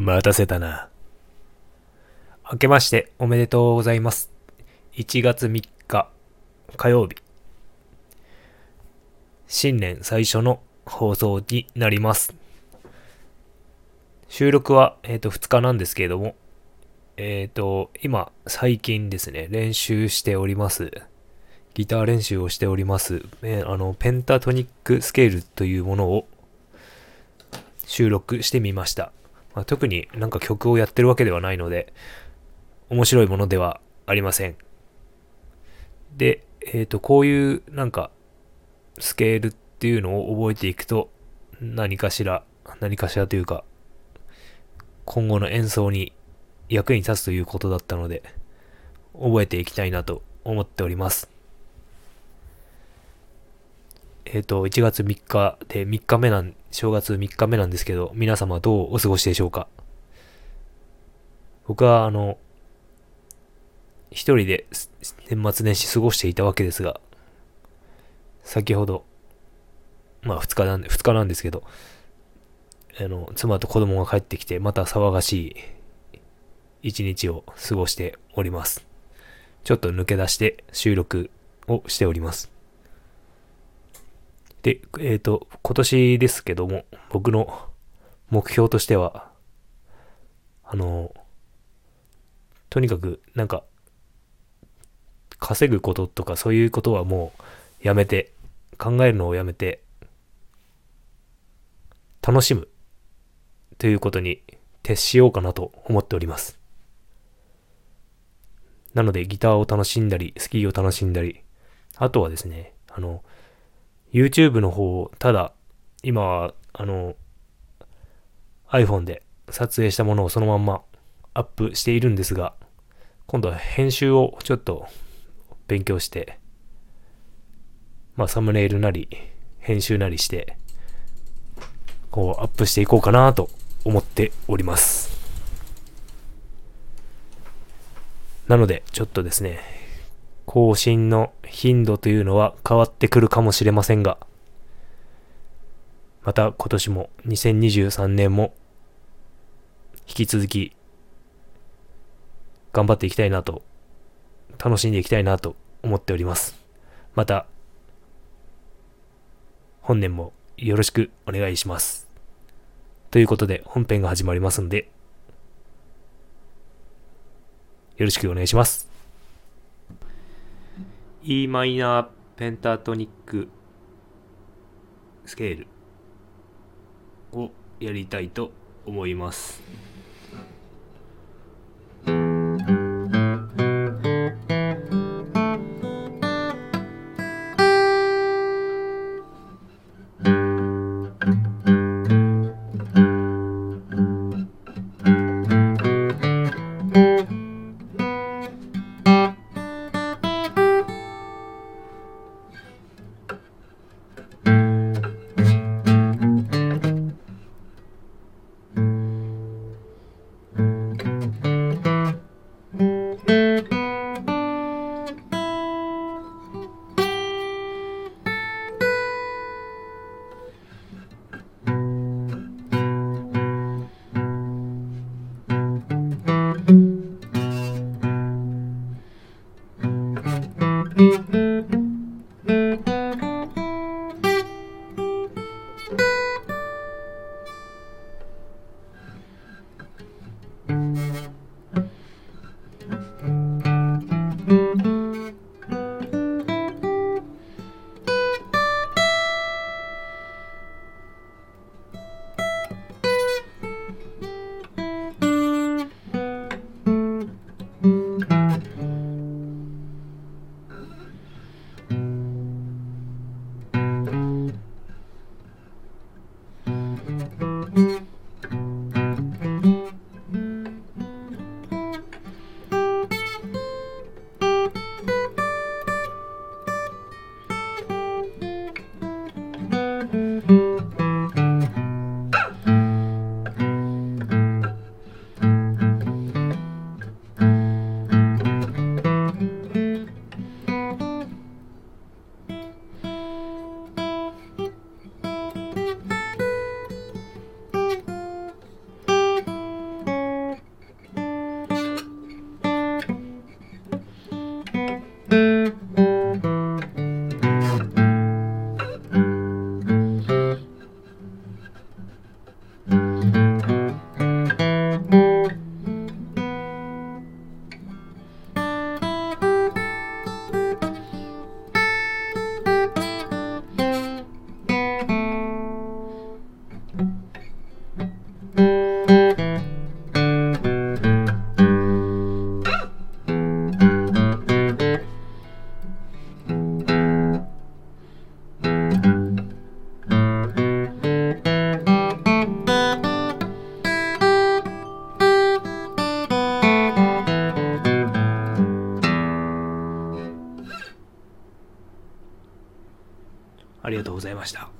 待たせたな。明けましておめでとうございます。1月3日火曜日。新年最初の放送になります。収録は、えっ、と2日なんですけれども、えっ、と、今、最近ですね、練習しております。ギター練習をしております。えーあの、ペンタトニックスケールというものを収録してみました。まあ、特になんか曲をやってるわけではないので、面白いものではありません。で、えっ、と、こういうなんか、スケールっていうのを覚えていくと、何かしら、何かしらというか、今後の演奏に役に立つということだったので、覚えていきたいなと思っております。えっ、と、1月3日で3日目なん、正月3日目なんですけど、皆様どうお過ごしでしょうか？僕は、あの、一人で年末年始過ごしていたわけですが、先ほど、まあ2日なんで、2日なんですけど、あの、妻と子供が帰ってきて、また騒がしい一日を過ごしております。ちょっと抜け出して収録をしております。で、えっ、と、今年ですけども、僕の目標としては、あの、とにかく、なんか、稼ぐこととかそういうことはもうやめて、考えるのをやめて、楽しむということに徹しようかなと思っております。なのでギターを楽しんだり、スキーを楽しんだり、あとはですね、あの、YouTube の方を、ただ、今は、あの、iPhone で撮影したものをそのまんまアップしているんですが、今度は編集をちょっと勉強して、まあサムネイルなり、編集なりして、こうアップしていこうかなと思っております。なので、ちょっとですね、更新の頻度というのは変わってくるかもしれませんが、また今年も2023年も引き続き頑張っていきたいなと、楽しんでいきたいなと思っております。また、本年もよろしくお願いします。ということで本編が始まりますんで、よろしくお願いします。E マイナーペンタトニックスケールをやりたいと思います。ございました。